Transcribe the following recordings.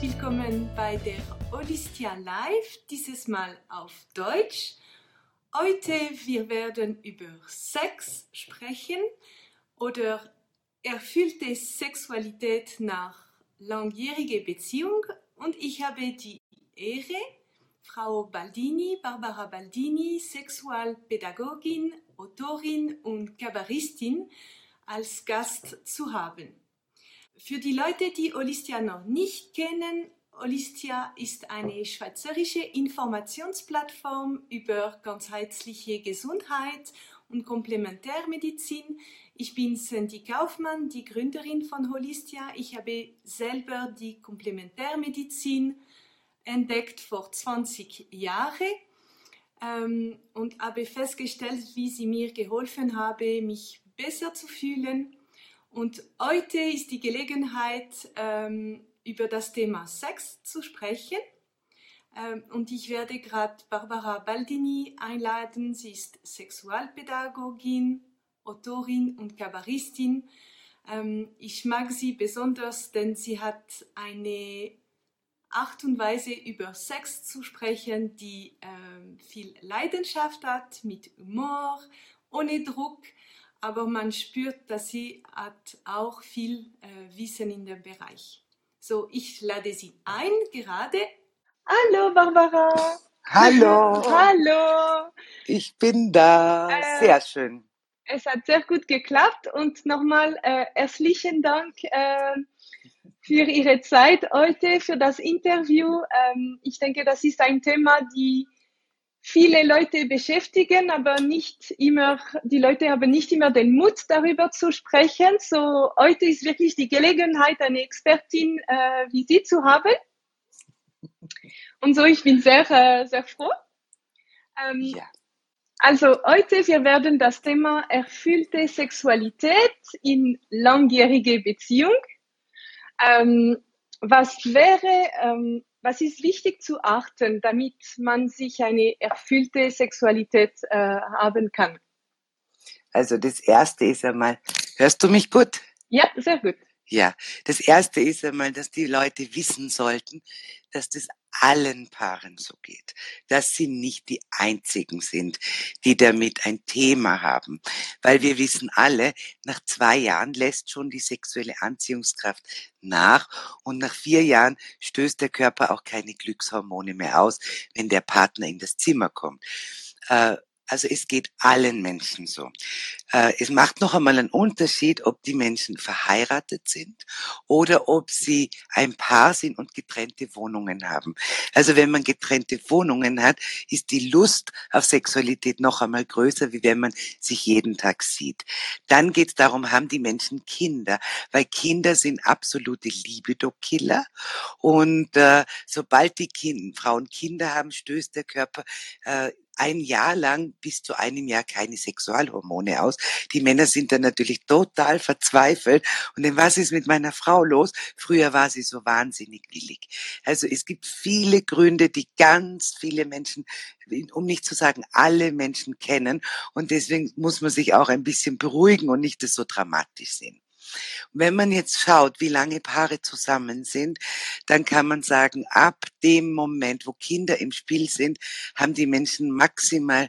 willkommen bei der Holistia Live, dieses Mal auf Deutsch. Heute wir werden über Sex sprechen oder erfüllte Sexualität nach langjähriger Beziehung und ich habe die Ehre, Frau Baldini, Barbara Baldini, Sexualpädagogin, Autorin und Kabarettistin als Gast zu haben. Für die Leute, die Holistia noch nicht kennen, Holistia ist eine schweizerische Informationsplattform über ganzheitliche Gesundheit und Komplementärmedizin. Ich bin Sandy Kaufmann, die Gründerin von Holistia. Ich habe selber die Komplementärmedizin entdeckt vor 20 Jahren ähm, und habe festgestellt, wie sie mir geholfen habe, mich besser zu fühlen und heute ist die Gelegenheit, ähm, über das Thema Sex zu sprechen. Ähm, und ich werde gerade Barbara Baldini einladen. Sie ist Sexualpädagogin, Autorin und Kabarettistin. Ähm, ich mag sie besonders, denn sie hat eine Art und Weise über Sex zu sprechen, die ähm, viel Leidenschaft hat, mit Humor, ohne Druck aber man spürt, dass sie hat auch viel äh, Wissen in dem Bereich. So, ich lade sie ein gerade. Hallo Barbara. Hallo. Hallo. Ich bin da. Äh, sehr schön. Es hat sehr gut geklappt und nochmal äh, herzlichen Dank äh, für Ihre Zeit heute, für das Interview. Ähm, ich denke, das ist ein Thema, die viele Leute beschäftigen, aber nicht immer, die Leute haben nicht immer den Mut, darüber zu sprechen. So, heute ist wirklich die Gelegenheit, eine Expertin äh, wie Sie zu haben. Und so, ich bin sehr, äh, sehr froh. Ähm, ja. Also heute, wir werden das Thema erfüllte Sexualität in langjährige Beziehung. Ähm, was wäre ähm, was ist wichtig zu achten, damit man sich eine erfüllte Sexualität äh, haben kann? Also das Erste ist einmal, hörst du mich gut? Ja, sehr gut. Ja, das Erste ist einmal, dass die Leute wissen sollten, dass das allen Paaren so geht, dass sie nicht die einzigen sind, die damit ein Thema haben, weil wir wissen alle, nach zwei Jahren lässt schon die sexuelle Anziehungskraft nach und nach vier Jahren stößt der Körper auch keine Glückshormone mehr aus, wenn der Partner in das Zimmer kommt. Also es geht allen Menschen so. Äh, es macht noch einmal einen Unterschied, ob die Menschen verheiratet sind oder ob sie ein Paar sind und getrennte Wohnungen haben. Also wenn man getrennte Wohnungen hat, ist die Lust auf Sexualität noch einmal größer, wie wenn man sich jeden Tag sieht. Dann geht es darum, haben die Menschen Kinder, weil Kinder sind absolute Libido-Killer und äh, sobald die kind, Frauen Kinder haben, stößt der Körper äh, ein Jahr lang bis zu einem Jahr keine Sexualhormone aus. Die Männer sind dann natürlich total verzweifelt. Und dann, was ist mit meiner Frau los? Früher war sie so wahnsinnig willig. Also es gibt viele Gründe, die ganz viele Menschen, um nicht zu sagen alle Menschen kennen. Und deswegen muss man sich auch ein bisschen beruhigen und nicht das so dramatisch sehen. Wenn man jetzt schaut, wie lange Paare zusammen sind, dann kann man sagen, ab dem Moment, wo Kinder im Spiel sind, haben die Menschen maximal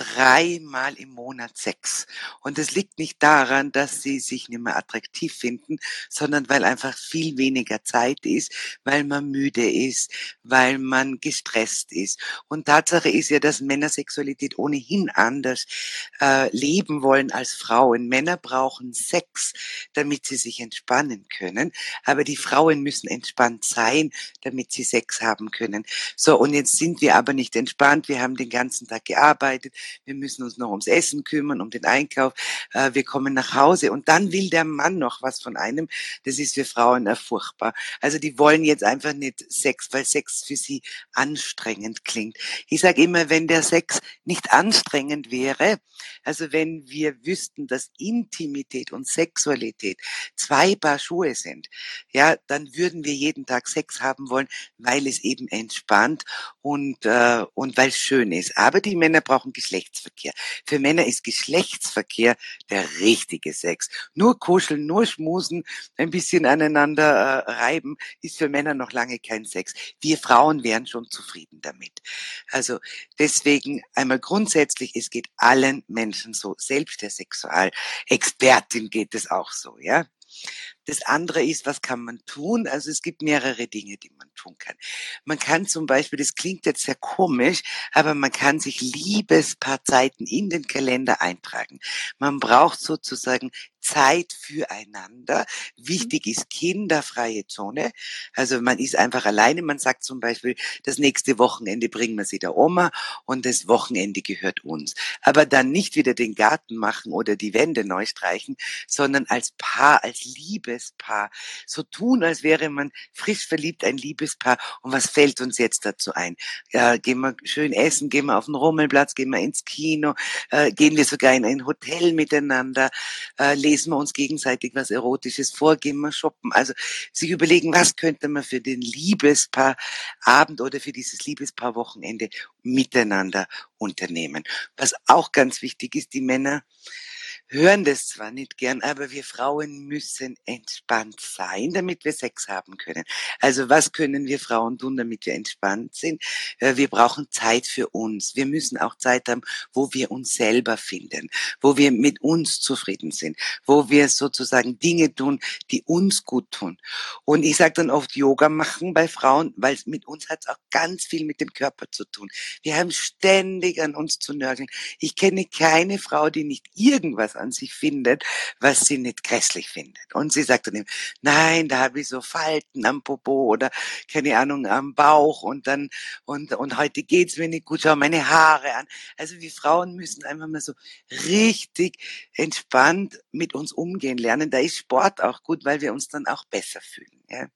dreimal im Monat Sex. Und es liegt nicht daran, dass sie sich nicht mehr attraktiv finden, sondern weil einfach viel weniger Zeit ist, weil man müde ist, weil man gestresst ist. Und Tatsache ist ja, dass Männer Sexualität ohnehin anders äh, leben wollen als Frauen. Männer brauchen Sex, damit sie sich entspannen können, aber die Frauen müssen entspannt sein, damit sie Sex haben können. So, und jetzt sind wir aber nicht entspannt. Wir haben den ganzen Tag gearbeitet wir müssen uns noch ums Essen kümmern, um den Einkauf, äh, wir kommen nach Hause und dann will der Mann noch was von einem. Das ist für Frauen äh, furchtbar. Also die wollen jetzt einfach nicht Sex, weil Sex für sie anstrengend klingt. Ich sage immer, wenn der Sex nicht anstrengend wäre, also wenn wir wüssten, dass Intimität und Sexualität zwei Paar Schuhe sind, ja, dann würden wir jeden Tag Sex haben wollen, weil es eben entspannt und, äh, und weil es schön ist. Aber die Männer brauchen Geschlecht Geschlechtsverkehr. Für Männer ist Geschlechtsverkehr der richtige Sex. Nur kuscheln, nur schmusen, ein bisschen aneinander äh, reiben, ist für Männer noch lange kein Sex. Wir Frauen wären schon zufrieden damit. Also deswegen einmal grundsätzlich, es geht allen Menschen so. Selbst der Sexualexpertin geht es auch so, ja. Das andere ist, was kann man tun? Also es gibt mehrere Dinge, die man tun kann. Man kann zum Beispiel, das klingt jetzt sehr komisch, aber man kann sich Liebespaarzeiten in den Kalender eintragen. Man braucht sozusagen Zeit füreinander. Wichtig ist kinderfreie Zone. Also man ist einfach alleine. Man sagt zum Beispiel, das nächste Wochenende bringen wir sie der Oma und das Wochenende gehört uns. Aber dann nicht wieder den Garten machen oder die Wände neu streichen, sondern als Paar, als Liebespaar. So tun, als wäre man frisch verliebt, ein Liebespaar. Und was fällt uns jetzt dazu ein? Ja, gehen wir schön essen, gehen wir auf den Rummelplatz, gehen wir ins Kino, äh, gehen wir sogar in ein Hotel miteinander, äh, lesen wir uns gegenseitig was Erotisches vor, gehen wir shoppen. Also sich überlegen, was könnte man für den Liebespaarabend oder für dieses Liebespaarwochenende miteinander unternehmen. Was auch ganz wichtig ist, die Männer hören das zwar nicht gern, aber wir Frauen müssen entspannt sein, damit wir Sex haben können. Also was können wir Frauen tun, damit wir entspannt sind? Äh, wir brauchen Zeit für uns. Wir müssen auch Zeit haben, wo wir uns selber finden, wo wir mit uns zufrieden sind, wo wir sozusagen Dinge tun, die uns gut tun. Und ich sage dann oft Yoga machen bei Frauen, weil mit uns hat es auch ganz viel mit dem Körper zu tun. Wir haben ständig an uns zu nörgeln. Ich kenne keine Frau, die nicht irgendwas an sich findet, was sie nicht grässlich findet. Und sie sagt dann ihm, nein, da habe ich so Falten am Popo oder keine Ahnung am Bauch und dann und und heute geht's mir nicht gut, schau meine Haare an. Also wir Frauen müssen einfach mal so richtig entspannt mit uns umgehen lernen. Da ist Sport auch gut, weil wir uns dann auch besser fühlen. Ja.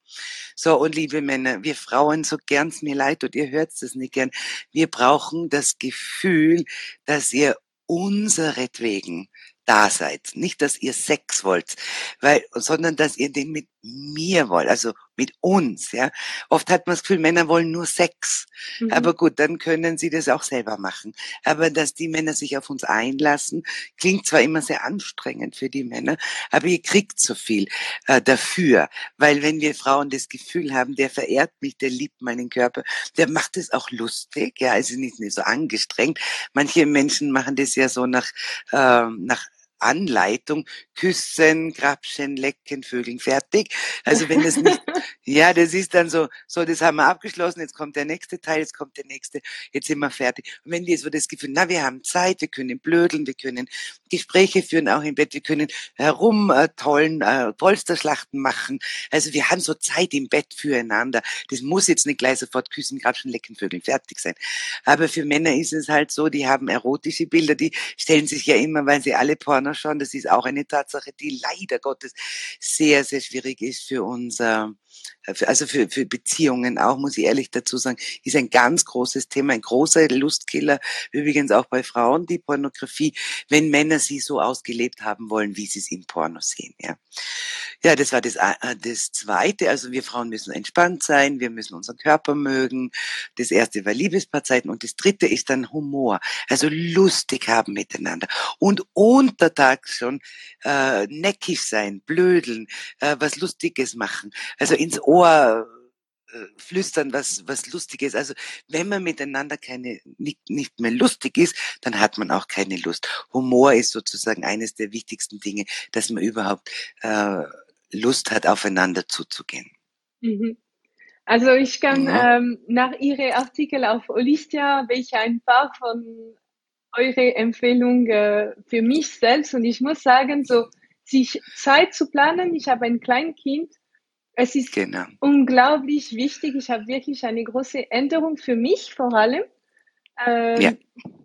So, und liebe Männer, wir Frauen, so gern's mir leid und ihr hört es nicht gern, wir brauchen das Gefühl, dass ihr unseretwegen da seid. Nicht, dass ihr Sex wollt, weil, sondern dass ihr den mit mir wollt, also mit uns, ja. Oft hat man das Gefühl, Männer wollen nur Sex. Mhm. Aber gut, dann können sie das auch selber machen. Aber dass die Männer sich auf uns einlassen, klingt zwar immer sehr anstrengend für die Männer, aber ihr kriegt so viel äh, dafür. Weil wenn wir Frauen das Gefühl haben, der verehrt mich, der liebt meinen Körper, der macht es auch lustig, ja, also nicht, nicht so angestrengt. Manche Menschen machen das ja so nach, äh, nach Anleitung, küssen, grapschen, lecken, vögeln, fertig. Also wenn das nicht, ja, das ist dann so, so, das haben wir abgeschlossen, jetzt kommt der nächste Teil, jetzt kommt der nächste, jetzt sind wir fertig. Und wenn die so das Gefühl, na, wir haben Zeit, wir können blödeln, wir können Gespräche führen, auch im Bett, wir können herum äh, tollen äh, Polsterschlachten machen. Also wir haben so Zeit im Bett füreinander. Das muss jetzt nicht gleich sofort küssen, grapschen, lecken, vögeln, fertig sein. Aber für Männer ist es halt so, die haben erotische Bilder, die stellen sich ja immer, weil sie alle Porno anschauen. Das ist auch eine Tatsache, die leider Gottes sehr, sehr schwierig ist für unser also für, für Beziehungen auch, muss ich ehrlich dazu sagen, ist ein ganz großes Thema, ein großer Lustkiller, übrigens auch bei Frauen, die Pornografie, wenn Männer sie so ausgelebt haben wollen, wie sie es im Porno sehen. Ja, ja das war das, äh, das Zweite, also wir Frauen müssen entspannt sein, wir müssen unseren Körper mögen. Das Erste war Liebespaarzeiten und das Dritte ist dann Humor, also lustig haben miteinander und untertags schon äh, neckisch sein, blödeln, äh, was Lustiges machen, also ins Ohr äh, flüstern, was, was lustig ist. Also wenn man miteinander keine, nicht, nicht mehr lustig ist, dann hat man auch keine Lust. Humor ist sozusagen eines der wichtigsten Dinge, dass man überhaupt äh, Lust hat, aufeinander zuzugehen. Mhm. Also ich kann ja. ähm, nach Ihren Artikel auf Olistia, welche ein paar von eure Empfehlungen äh, für mich selbst und ich muss sagen, so sich Zeit zu planen. Ich habe ein Kleinkind es ist genau. unglaublich wichtig. Ich habe wirklich eine große Änderung für mich vor allem. Ähm, ja.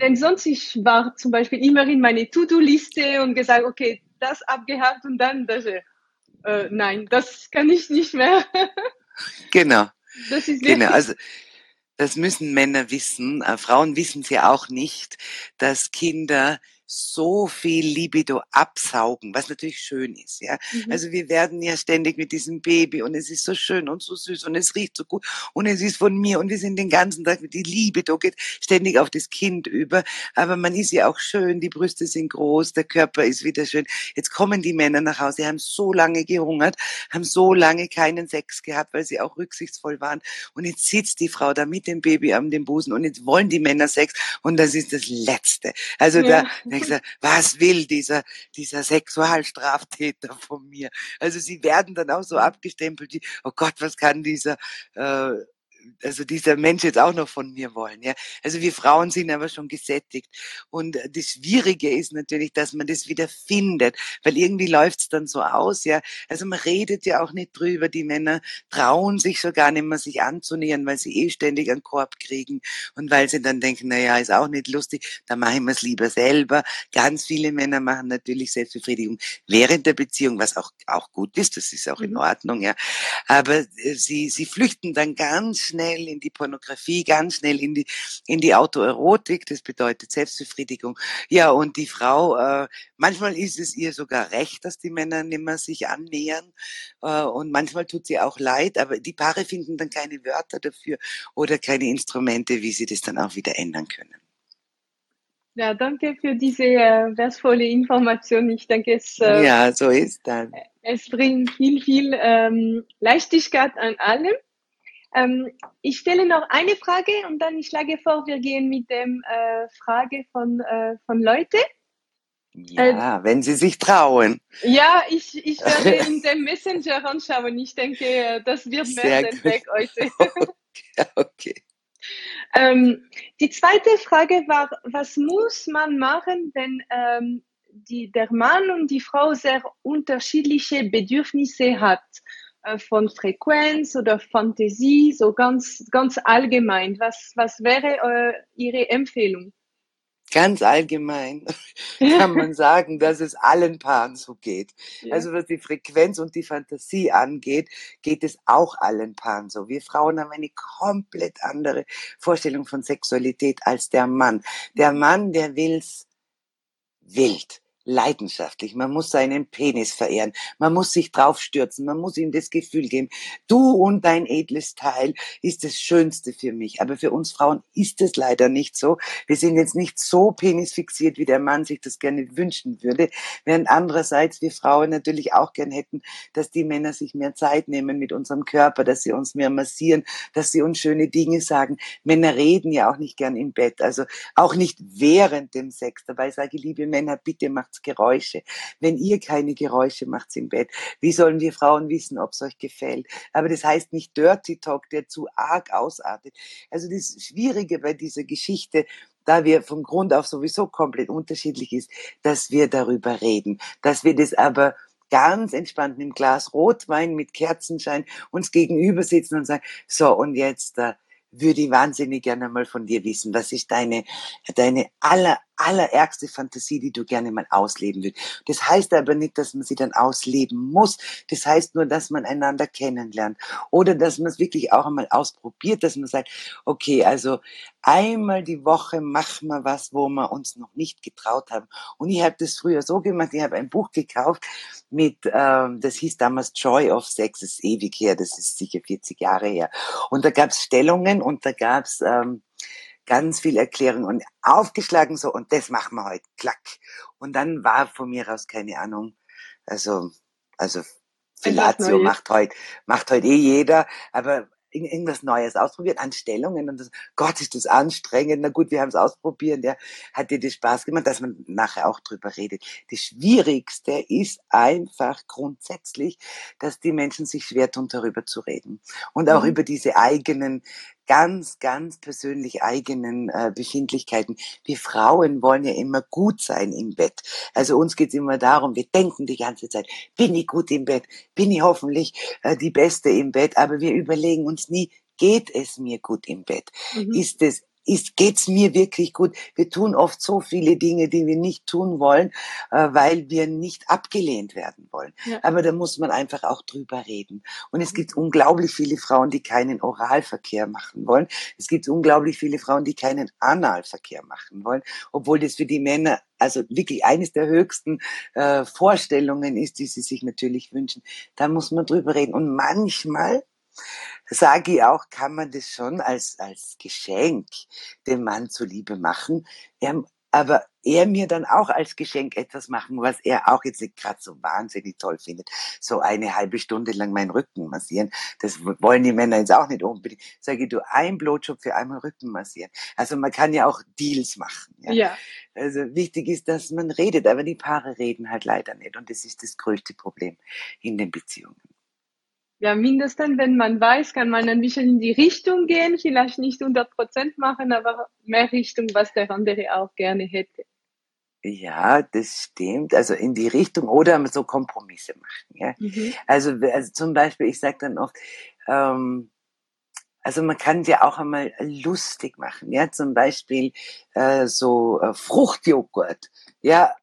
Denn sonst ich war zum Beispiel immer in meine To-Do-Liste und gesagt, okay, das abgehakt und dann das. Äh, nein, das kann ich nicht mehr. genau. Das ist genau. Also das müssen Männer wissen. Äh, Frauen wissen es ja auch nicht, dass Kinder so viel Libido absaugen, was natürlich schön ist, ja. Mhm. Also wir werden ja ständig mit diesem Baby und es ist so schön und so süß und es riecht so gut und es ist von mir und wir sind den ganzen Tag mit die Libido geht ständig auf das Kind über, aber man ist ja auch schön, die Brüste sind groß, der Körper ist wieder schön. Jetzt kommen die Männer nach Hause, haben so lange gehungert, haben so lange keinen Sex gehabt, weil sie auch rücksichtsvoll waren und jetzt sitzt die Frau da mit dem Baby am dem Busen und jetzt wollen die Männer Sex und das ist das Letzte. Also ja. da denkst du, was will dieser, dieser Sexualstraftäter von mir? Also sie werden dann auch so abgestempelt, wie, oh Gott, was kann dieser äh, also dieser Mensch jetzt auch noch von mir wollen. Ja? Also wir Frauen sind aber schon gesättigt. Und das Schwierige ist natürlich, dass man das wieder findet, weil irgendwie läuft's dann so aus. Ja, Also man redet ja auch nicht drüber. Die Männer trauen sich schon gar nicht mehr, sich anzunähern, weil sie eh ständig einen Korb kriegen und weil sie dann denken, na ja, ist auch nicht lustig, da machen wir es lieber selber. Ganz viele Männer machen natürlich Selbstbefriedigung während der Beziehung, was auch, auch gut ist, das ist auch in mhm. Ordnung, ja. Aber äh, sie, sie flüchten dann ganz schnell in die Pornografie, ganz schnell in die, in die Autoerotik, das bedeutet Selbstbefriedigung. Ja, und die Frau, äh, manchmal ist es ihr sogar recht, dass die Männer nimmer sich annähern äh, und manchmal tut sie auch leid, aber die Paare finden dann keine Wörter dafür oder keine Instrumente, wie sie das dann auch wieder ändern können. Ja, danke für diese äh, wertvolle Information. Ich denke, es, äh, ja, so ist dann. es bringt viel, viel ähm, Leichtigkeit an allem. Ähm, ich stelle noch eine Frage und dann ich schlage vor, wir gehen mit dem äh, Frage von, äh, von Leute. Ja, äh, wenn Sie sich trauen. Ja, ich, ich werde in dem Messenger anschauen. Ich denke, das wird mehr den Weg heute. okay. okay. Ähm, die zweite Frage war, was muss man machen, wenn ähm, die, der Mann und die Frau sehr unterschiedliche Bedürfnisse hat? Äh, von Frequenz oder Fantasie, so ganz, ganz allgemein. Was, was wäre äh, Ihre Empfehlung? Ganz allgemein kann man sagen, dass es allen Paaren so geht. Ja. Also was die Frequenz und die Fantasie angeht, geht es auch allen Paaren so. Wir Frauen haben eine komplett andere Vorstellung von Sexualität als der Mann. Der Mann, der will's wild leidenschaftlich. Man muss seinen Penis verehren. Man muss sich draufstürzen. Man muss ihm das Gefühl geben, du und dein edles Teil ist das Schönste für mich. Aber für uns Frauen ist es leider nicht so. Wir sind jetzt nicht so penisfixiert, wie der Mann sich das gerne wünschen würde. Während andererseits wir Frauen natürlich auch gern hätten, dass die Männer sich mehr Zeit nehmen mit unserem Körper, dass sie uns mehr massieren, dass sie uns schöne Dinge sagen. Männer reden ja auch nicht gern im Bett. Also auch nicht während dem Sex. Dabei sage ich, liebe Männer, bitte macht Geräusche. Wenn ihr keine Geräusche macht im Bett, wie sollen wir Frauen wissen, ob es euch gefällt? Aber das heißt nicht Dirty Talk, der zu arg ausartet. Also das Schwierige bei dieser Geschichte, da wir vom Grund auf sowieso komplett unterschiedlich ist, dass wir darüber reden, dass wir das aber ganz entspannt im Glas Rotwein mit Kerzenschein uns gegenüber sitzen und sagen, so und jetzt äh, würde ich wahnsinnig gerne mal von dir wissen, was ist deine, deine aller, allerärgste Fantasie, die du gerne mal ausleben würdest. Das heißt aber nicht, dass man sie dann ausleben muss. Das heißt nur, dass man einander kennenlernt. Oder dass man es wirklich auch einmal ausprobiert, dass man sagt, okay, also einmal die Woche machen wir was, wo wir uns noch nicht getraut haben. Und ich habe das früher so gemacht, ich habe ein Buch gekauft mit, ähm, das hieß damals Joy of Sex, ist ewig her, das ist sicher 40 Jahre her. Und da gab es Stellungen und da gab es ähm, ganz viel Erklärung und aufgeschlagen so und das machen wir heute, klack. Und dann war von mir aus keine Ahnung, also also Fellatio macht heute macht heute eh jeder, aber irgendwas Neues ausprobiert, Anstellungen und das, Gott, ist das anstrengend. Na gut, wir haben es ausprobiert, ja, hat dir das Spaß gemacht, dass man nachher auch drüber redet. Das Schwierigste ist einfach grundsätzlich, dass die Menschen sich schwer tun, darüber zu reden. Und auch mhm. über diese eigenen ganz, ganz persönlich eigenen äh, Befindlichkeiten. Wir Frauen wollen ja immer gut sein im Bett. Also uns geht's immer darum, wir denken die ganze Zeit, bin ich gut im Bett, bin ich hoffentlich äh, die Beste im Bett, aber wir überlegen uns nie, geht es mir gut im Bett? Mhm. Ist es ist, geht's mir wirklich gut? Wir tun oft so viele Dinge, die wir nicht tun wollen, äh, weil wir nicht abgelehnt werden wollen. Ja. Aber da muss man einfach auch drüber reden. Und es gibt unglaublich viele Frauen, die keinen Oralverkehr machen wollen. Es gibt unglaublich viele Frauen, die keinen Analverkehr machen wollen, obwohl das für die Männer also wirklich eines der höchsten äh, Vorstellungen ist, die sie sich natürlich wünschen. Da muss man drüber reden. Und manchmal sage ich auch, kann man das schon als, als Geschenk dem Mann zuliebe machen. Er, aber er mir dann auch als Geschenk etwas machen, was er auch jetzt nicht gerade so wahnsinnig toll findet. So eine halbe Stunde lang meinen Rücken massieren. Das wollen die Männer jetzt auch nicht unbedingt. Sage ich, du ein Blowjob für einmal Rücken massieren. Also man kann ja auch Deals machen. Ja? ja. Also wichtig ist, dass man redet, aber die Paare reden halt leider nicht. Und das ist das größte Problem in den Beziehungen ja, mindestens, wenn man weiß, kann man ein bisschen in die Richtung gehen, vielleicht nicht 100 Prozent machen, aber mehr Richtung, was der andere auch gerne hätte. Ja, das stimmt. Also in die Richtung oder so Kompromisse machen. Ja? Mhm. Also, also zum Beispiel, ich sage dann oft, ähm, also man kann ja auch einmal lustig machen. Ja, zum Beispiel äh, so äh, Fruchtjoghurt. Ja,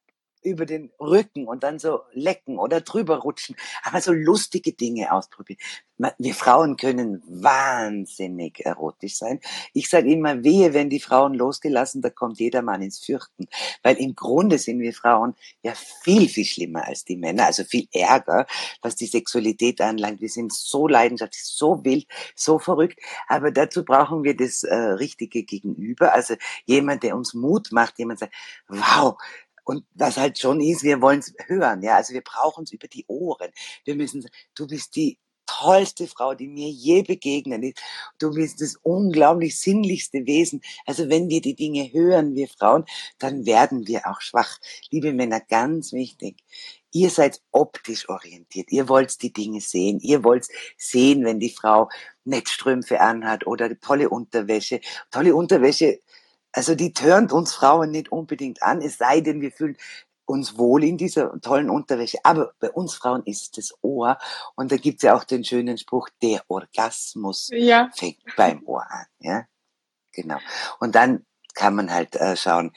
über den Rücken und dann so lecken oder drüber rutschen, aber so lustige Dinge ausprobieren. Wir Frauen können wahnsinnig erotisch sein. Ich sage immer, wehe, wenn die Frauen losgelassen, da kommt jeder Mann ins Fürchten. Weil im Grunde sind wir Frauen ja viel, viel schlimmer als die Männer, also viel ärger, was die Sexualität anlangt. Wir sind so leidenschaftlich, so wild, so verrückt. Aber dazu brauchen wir das äh, richtige Gegenüber. Also jemand, der uns Mut macht, jemand sagt, wow, und was halt schon ist, wir wollen es hören, ja. Also wir brauchen es über die Ohren. Wir müssen, du bist die tollste Frau, die mir je begegnet ist. Du bist das unglaublich sinnlichste Wesen. Also wenn wir die Dinge hören, wir Frauen, dann werden wir auch schwach. Liebe Männer, ganz wichtig. Ihr seid optisch orientiert. Ihr wollt die Dinge sehen. Ihr wollt sehen, wenn die Frau Netzstrümpfe anhat oder tolle Unterwäsche. Tolle Unterwäsche also die turnt uns Frauen nicht unbedingt an, es sei denn, wir fühlen uns wohl in dieser tollen Unterwäsche. Aber bei uns Frauen ist das Ohr. Und da gibt's ja auch den schönen Spruch, der Orgasmus ja. fängt beim Ohr an. Ja, genau. Und dann kann man halt äh, schauen,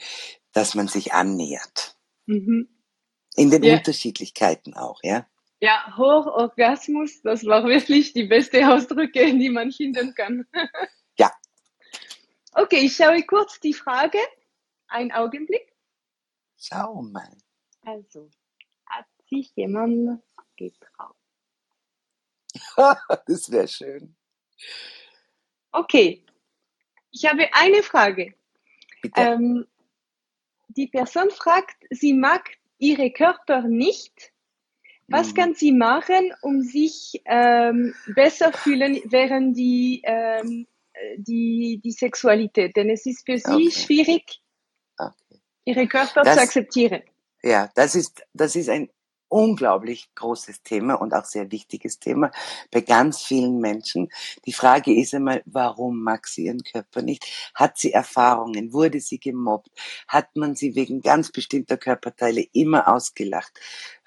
dass man sich annähert. Mhm. In den ja. Unterschiedlichkeiten auch, ja. Ja, Hochorgasmus, das war wirklich die beste Ausdrücke, die man finden kann. Okay, ich schaue kurz die Frage. Ein Augenblick. Schau mal. Also, hat sich jemand getraut? das wäre schön. Okay, ich habe eine Frage. Bitte. Ähm, die Person fragt, sie mag ihre Körper nicht. Was mhm. kann sie machen, um sich ähm, besser fühlen, während die ähm, die, die Sexualität, denn es ist für sie okay. schwierig, okay. ihre Körper das, zu akzeptieren. Ja, das ist, das ist ein unglaublich großes Thema und auch sehr wichtiges Thema bei ganz vielen Menschen. Die Frage ist einmal, warum mag sie ihren Körper nicht? Hat sie Erfahrungen? Wurde sie gemobbt? Hat man sie wegen ganz bestimmter Körperteile immer ausgelacht?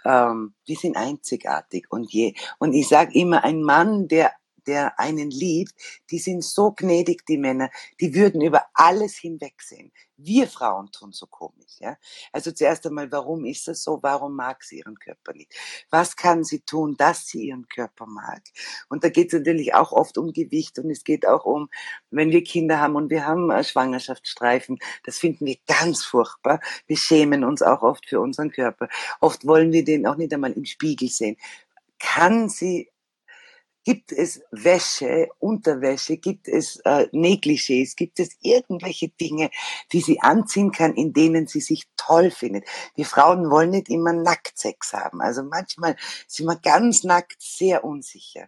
Ähm, wir sind einzigartig und je. Und ich sage immer, ein Mann, der der einen liebt, die sind so gnädig, die Männer, die würden über alles hinwegsehen. Wir Frauen tun so komisch, ja. Also zuerst einmal, warum ist das so? Warum mag sie ihren Körper nicht? Was kann sie tun, dass sie ihren Körper mag? Und da geht es natürlich auch oft um Gewicht und es geht auch um, wenn wir Kinder haben und wir haben Schwangerschaftsstreifen, das finden wir ganz furchtbar. Wir schämen uns auch oft für unseren Körper. Oft wollen wir den auch nicht einmal im Spiegel sehen. Kann sie Gibt es Wäsche, Unterwäsche, gibt es äh, Negligés, gibt es irgendwelche Dinge, die sie anziehen kann, in denen sie sich toll findet? Wir Frauen wollen nicht immer Nacktsex haben. Also manchmal sind wir ganz nackt sehr unsicher.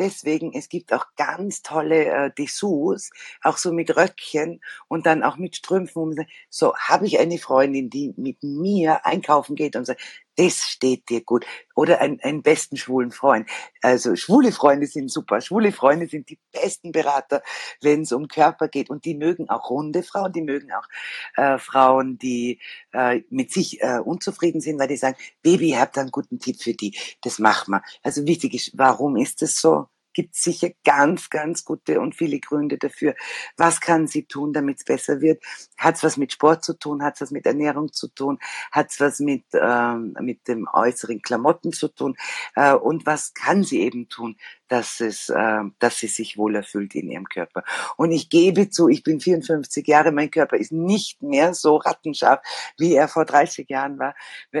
Deswegen, es gibt auch ganz tolle äh, Dessous, auch so mit Röckchen und dann auch mit Strümpfen. So habe ich eine Freundin, die mit mir einkaufen geht und sagt, das steht dir gut. Oder einen, einen besten schwulen Freund. Also schwule Freunde sind super. Schwule Freunde sind die besten Berater, wenn es um Körper geht. Und die mögen auch runde Frauen, die mögen auch äh, Frauen, die äh, mit sich äh, unzufrieden sind, weil die sagen, Baby, ihr habt einen guten Tipp für die. Das machen wir. Also wichtig ist, warum ist das so? Gibt sicher ganz, ganz gute und viele Gründe dafür. Was kann sie tun, damit es besser wird? Hat es was mit Sport zu tun? Hat es was mit Ernährung zu tun? Hat es was mit, ähm, mit dem äußeren Klamotten zu tun? Äh, und was kann sie eben tun, dass es, äh, dass sie sich wohler fühlt in ihrem Körper. Und ich gebe zu, ich bin 54 Jahre, mein Körper ist nicht mehr so rattenscharf, wie er vor 30 Jahren war.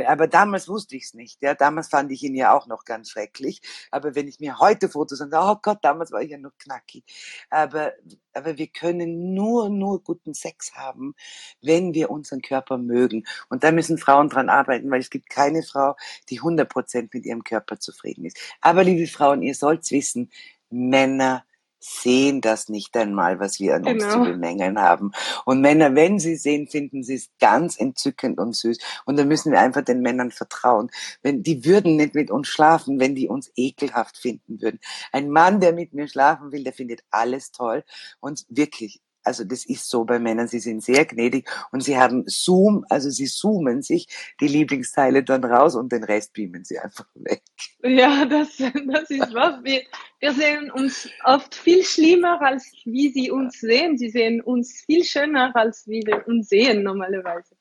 Aber damals wusste ich es nicht. Ja, damals fand ich ihn ja auch noch ganz schrecklich. Aber wenn ich mir heute Fotos anschaue, oh Gott, damals war ich ja noch knackig. Aber aber wir können nur, nur guten Sex haben, wenn wir unseren Körper mögen. Und da müssen Frauen dran arbeiten, weil es gibt keine Frau, die 100 Prozent mit ihrem Körper zufrieden ist. Aber liebe Frauen, ihr sollt wissen, Männer sehen das nicht einmal, was wir an genau. uns zu genau. bemängeln haben. Und Männer, wenn sie sehen, finden sie es ganz entzückend und süß. Und da müssen wir einfach den Männern vertrauen. Wenn, die würden nicht mit uns schlafen, wenn die uns ekelhaft finden würden. Ein Mann, der mit mir schlafen will, der findet alles toll. Und wirklich, also das ist so bei Männern, sie sind sehr gnädig und sie haben Zoom, also sie zoomen sich die Lieblingsteile dann raus und den Rest beamen sie einfach weg. Ja, das, das ist was. Wir, wir sehen uns oft viel schlimmer, als wie sie uns sehen. Sie sehen uns viel schöner, als wie wir uns sehen normalerweise.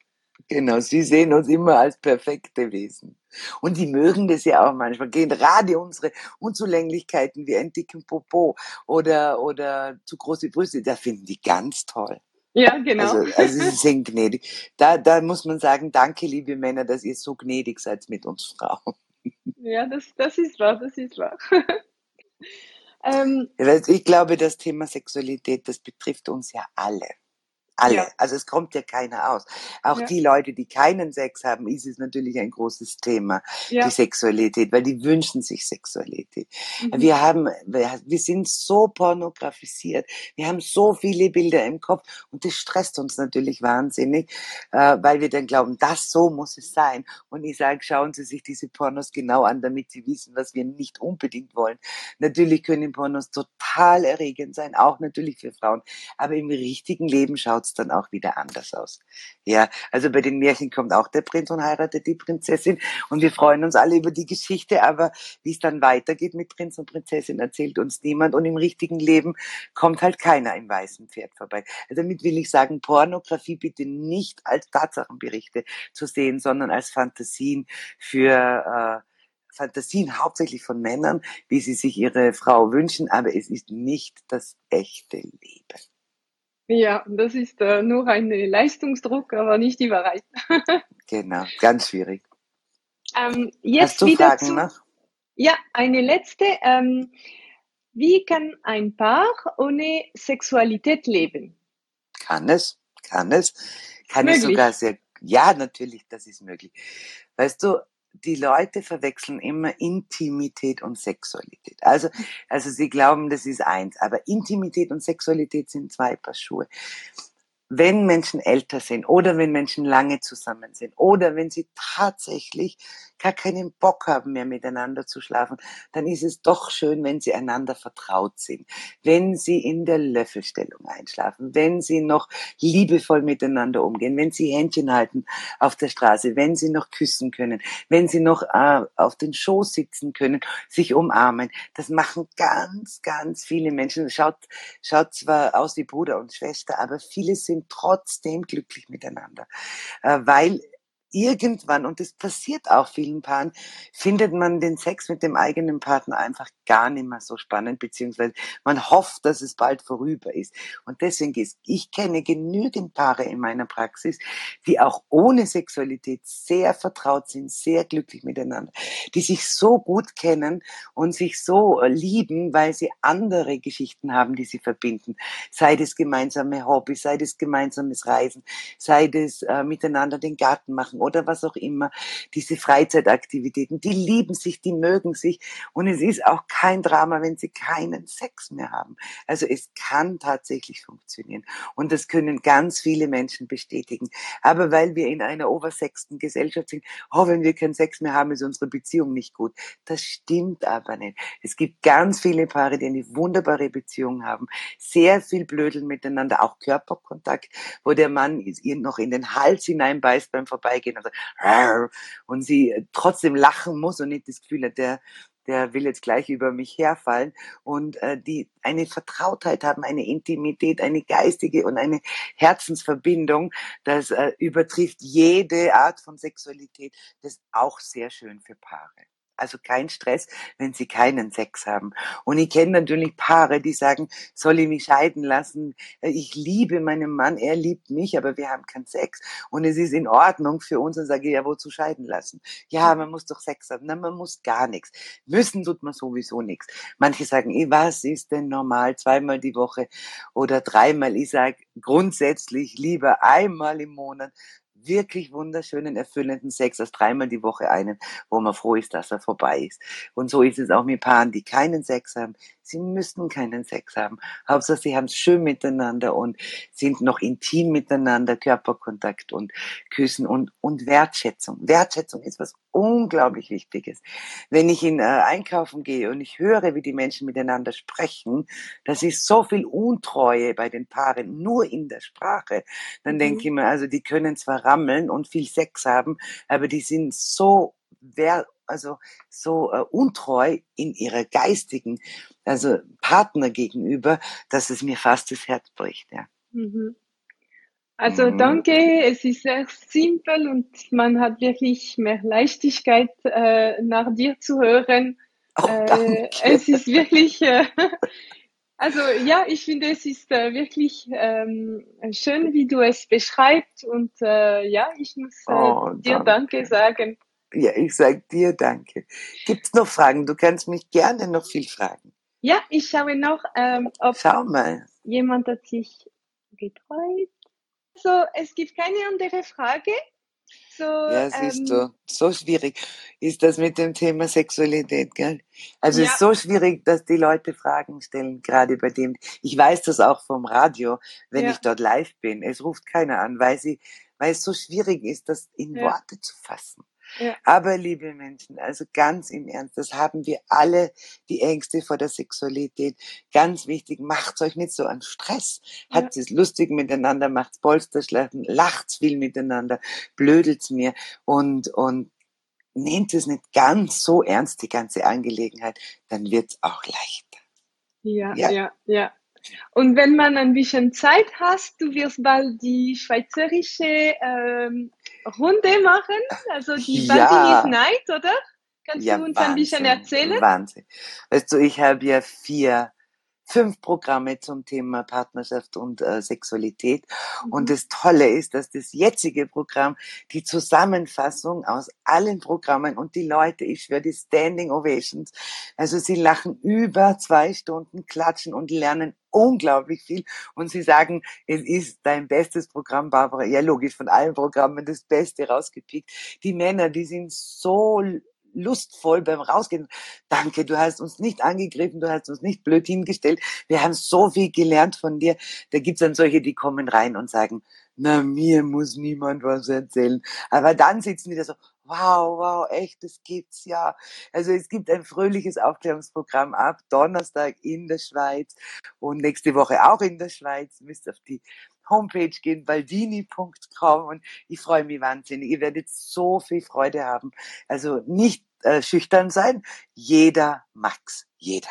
Genau, sie sehen uns immer als perfekte Wesen. Und die mögen das ja auch manchmal. Gerade unsere Unzulänglichkeiten wie einen dicken Popo oder, oder zu große Brüste, da finden die ganz toll. Ja, genau. Also, also sie sind gnädig. Da, da muss man sagen, danke, liebe Männer, dass ihr so gnädig seid mit uns Frauen. Ja, das, das ist wahr, das ist wahr. ähm, ich glaube, das Thema Sexualität, das betrifft uns ja alle. Alle. Ja. Also es kommt ja keiner aus. Auch ja. die Leute, die keinen Sex haben, ist es natürlich ein großes Thema, ja. die Sexualität, weil die wünschen sich Sexualität. Mhm. Wir haben, wir sind so pornografisiert. Wir haben so viele Bilder im Kopf und das stresst uns natürlich wahnsinnig, äh, weil wir dann glauben, das so muss es sein. Und ich sage, schauen Sie sich diese Pornos genau an, damit Sie wissen, was wir nicht unbedingt wollen. Natürlich können Pornos total erregend sein, auch natürlich für Frauen. Aber im richtigen Leben schaut es dann auch wieder anders aus. Ja, also bei den Märchen kommt auch der Prinz und heiratet die Prinzessin und wir freuen uns alle über die Geschichte, aber wie es dann weitergeht mit Prinz und Prinzessin erzählt uns niemand und im richtigen Leben kommt halt keiner im weißen Pferd vorbei. Also damit will ich sagen, Pornografie bitte nicht als Tatsachenberichte zu sehen, sondern als Fantasien für äh, Fantasien hauptsächlich von Männern, wie sie sich ihre Frau wünschen, aber es ist nicht das echte Leben. Ja, das ist äh, nur ein Leistungsdruck, aber nicht die Wahrheit. genau, ganz schwierig. Ähm, jetzt Hast du wieder Fragen zu, noch? Ja, eine letzte. Ähm, wie kann ein Paar ohne Sexualität leben? Kann es, kann es. Kann möglich. es sogar sehr, ja, natürlich, das ist möglich. Weißt du, die Leute verwechseln immer Intimität und Sexualität. Also, also sie glauben, das ist eins, aber Intimität und Sexualität sind zwei Paar Schuhe wenn Menschen älter sind oder wenn Menschen lange zusammen sind oder wenn sie tatsächlich gar keinen Bock haben mehr miteinander zu schlafen, dann ist es doch schön, wenn sie einander vertraut sind, wenn sie in der Löffelstellung einschlafen, wenn sie noch liebevoll miteinander umgehen, wenn sie Händchen halten auf der Straße, wenn sie noch küssen können, wenn sie noch äh, auf den Schoß sitzen können, sich umarmen. Das machen ganz, ganz viele Menschen. Schaut, schaut zwar aus wie Bruder und Schwester, aber viele sind sind trotzdem glücklich miteinander, äh, weil irgendwann, und das passiert auch vielen Paaren, findet man den Sex mit dem eigenen Partner einfach gar nicht mehr so spannend, beziehungsweise man hofft, dass es bald vorüber ist. Und deswegen ist, ich kenne genügend Paare in meiner Praxis, die auch ohne Sexualität sehr vertraut sind, sehr glücklich miteinander, die sich so gut kennen und sich so lieben, weil sie andere Geschichten haben, die sie verbinden. Sei das gemeinsame Hobby, sei das gemeinsames Reisen, sei das äh, miteinander den Garten machen machen oder was auch immer, diese Freizeitaktivitäten, die lieben sich, die mögen sich und es ist auch kein Drama, wenn sie keinen Sex mehr haben. Also es kann tatsächlich funktionieren und das können ganz viele Menschen bestätigen. Aber weil wir in einer oversexten Gesellschaft sind, oh, wenn wir keinen Sex mehr haben, ist unsere Beziehung nicht gut. Das stimmt aber nicht. Es gibt ganz viele Paare, die eine wunderbare Beziehung haben, sehr viel Blödeln miteinander, auch Körperkontakt, wo der Mann ihr noch in den Hals hineinbeißt beim Vorbeigehen gehen und, so, und sie trotzdem lachen muss und nicht das Gefühl hat, der, der will jetzt gleich über mich herfallen und äh, die eine Vertrautheit haben, eine Intimität, eine geistige und eine Herzensverbindung, das äh, übertrifft jede Art von Sexualität. Das ist auch sehr schön für Paare. Also kein Stress, wenn sie keinen Sex haben. Und ich kenne natürlich Paare, die sagen, soll ich mich scheiden lassen? Ich liebe meinen Mann, er liebt mich, aber wir haben keinen Sex. Und es ist in Ordnung für uns und sage, ja, wozu scheiden lassen? Ja, man muss doch Sex haben. Nein, man muss gar nichts. Müssen tut man sowieso nichts. Manche sagen, was ist denn normal? Zweimal die Woche oder dreimal. Ich sage grundsätzlich lieber einmal im Monat wirklich wunderschönen, erfüllenden Sex als dreimal die Woche einen, wo man froh ist, dass er vorbei ist. Und so ist es auch mit Paaren, die keinen Sex haben. Sie müssten keinen Sex haben. Hauptsache, sie haben es schön miteinander und sind noch intim miteinander, Körperkontakt und Küssen und, und Wertschätzung. Wertschätzung ist was unglaublich Wichtiges. Wenn ich in äh, Einkaufen gehe und ich höre, wie die Menschen miteinander sprechen, das ist so viel Untreue bei den Paaren, nur in der Sprache. Dann mhm. denke ich mir, also die können zwar rammeln und viel Sex haben, aber die sind so wer also so äh, untreu in ihrer geistigen, also Partner gegenüber, dass es mir fast das Herz bricht. Ja. Mhm. Also mhm. danke, es ist sehr simpel und man hat wirklich mehr Leichtigkeit äh, nach dir zu hören. Oh, äh, es ist wirklich, äh, also ja, ich finde, es ist äh, wirklich ähm, schön, wie du es beschreibst und äh, ja, ich muss äh, oh, dir danke. danke sagen. Ja, ich sage dir danke. Gibt es noch Fragen? Du kannst mich gerne noch viel fragen. Ja, ich schaue noch, ähm, ob Schau mal. jemand hat sich getreut. So, es gibt keine andere Frage. So, ja, siehst ähm, du, so schwierig ist das mit dem Thema Sexualität, gell? Also ja. es ist so schwierig, dass die Leute Fragen stellen, gerade bei dem. Ich weiß das auch vom Radio, wenn ja. ich dort live bin. Es ruft keiner an, weil sie, weil es so schwierig ist, das in ja. Worte zu fassen. Ja. Aber liebe Menschen, also ganz im Ernst, das haben wir alle, die Ängste vor der Sexualität. Ganz wichtig, macht euch nicht so an Stress. Habt ja. es lustig miteinander, macht's Polsterschlafen, lacht's viel miteinander, blödelt's mir und, und nehmt es nicht ganz so ernst, die ganze Angelegenheit, dann wird's auch leichter. Ja, ja, ja, ja. Und wenn man ein bisschen Zeit hast, du wirst bald die schweizerische ähm, Runde machen, also die ja. Body Night, oder? Kannst ja, du uns Wahnsinn, ein bisschen erzählen? Wahnsinn. Weißt du, ich habe ja vier fünf Programme zum Thema Partnerschaft und äh, Sexualität. Mhm. Und das Tolle ist, dass das jetzige Programm die Zusammenfassung aus allen Programmen und die Leute, ich schwöre, die Standing Ovations, also sie lachen über zwei Stunden, klatschen und lernen unglaublich viel und sie sagen, es ist dein bestes Programm, Barbara. Ja, logisch, von allen Programmen das Beste rausgepickt. Die Männer, die sind so lustvoll beim Rausgehen. Danke, du hast uns nicht angegriffen, du hast uns nicht blöd hingestellt. Wir haben so viel gelernt von dir. Da gibt's dann solche, die kommen rein und sagen, na, mir muss niemand was erzählen. Aber dann sitzen die da so, wow, wow, echt, das gibt's ja. Also es gibt ein fröhliches Aufklärungsprogramm ab Donnerstag in der Schweiz und nächste Woche auch in der Schweiz. Müsst auf die Homepage gehen, baldini.com und ich freue mich wahnsinnig. Ihr werdet so viel Freude haben. Also nicht äh, schüchtern sein. Jeder mag's. Jeder.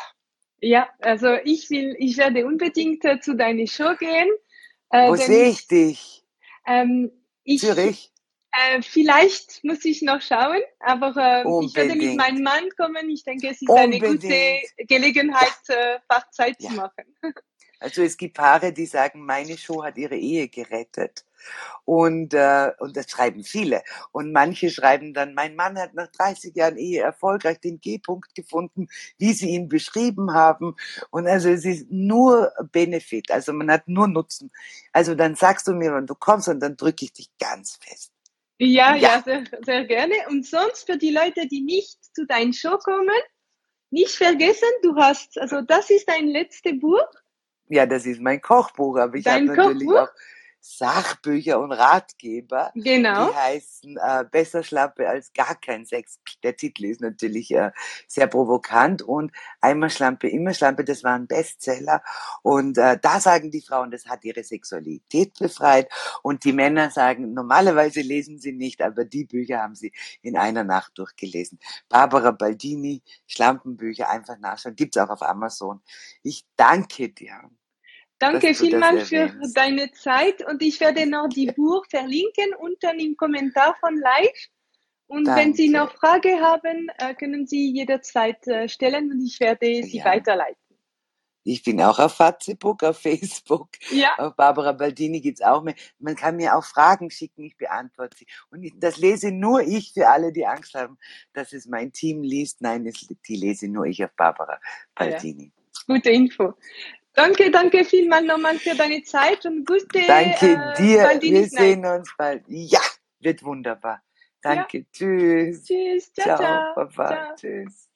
Ja, also ich will, ich werde unbedingt äh, zu deiner Show gehen. Äh, Wo sehe ich dich? Ähm, ich, Zürich? Äh, vielleicht muss ich noch schauen, aber äh, ich werde mit meinem Mann kommen. Ich denke, es ist Unbedingt. eine gute Gelegenheit, äh, Fachzeit ja. zu machen. Also es gibt Paare, die sagen, meine Show hat ihre Ehe gerettet. Und, äh, und das schreiben viele. Und manche schreiben dann, mein Mann hat nach 30 Jahren Ehe erfolgreich den G-Punkt gefunden, wie sie ihn beschrieben haben. Und also es ist nur Benefit, also man hat nur Nutzen. Also dann sagst du mir, wenn du kommst, und dann drücke ich dich ganz fest. Ja, ja, ja sehr, sehr gerne. Und sonst für die Leute, die nicht zu deinem Show kommen, nicht vergessen, du hast, also das ist dein letztes Buch ja, das ist mein Kochbuch, aber ich habe natürlich auch Sachbücher und Ratgeber. Genau. Die heißen äh, Besser Schlampe als gar kein Sex. Der Titel ist natürlich äh, sehr provokant und Einmal Schlampe, immer Schlampe, das war ein Bestseller. Und äh, da sagen die Frauen, das hat ihre Sexualität befreit. Und die Männer sagen, normalerweise lesen sie nicht, aber die Bücher haben sie in einer Nacht durchgelesen. Barbara Baldini, Schlampenbücher, einfach nachschauen. Gibt's auch auf Amazon. Ich danke dir. Danke vielmals für deine Zeit und ich werde noch die Buch verlinken unten im Kommentar von Live. Und Danke. wenn Sie noch Fragen haben, äh, können Sie jederzeit äh, stellen und ich werde sie ja. weiterleiten. Ich bin auch auf Facebook, auf Facebook. Ja. Auf Barbara Baldini gibt's auch mehr. Man kann mir auch Fragen schicken, ich beantworte sie. Und das lese nur ich für alle, die Angst haben, dass es mein Team liest. Nein, die lese nur ich auf Barbara Baldini. Ja. Gute Info. Danke, danke vielmals nochmal für deine Zeit und gute Danke äh, dir. Wir sehen uns bald. Ja, wird wunderbar. Danke. Ja. Tschüss. Tschüss. Ciao, ciao. ciao. Papa. Ciao. Tschüss.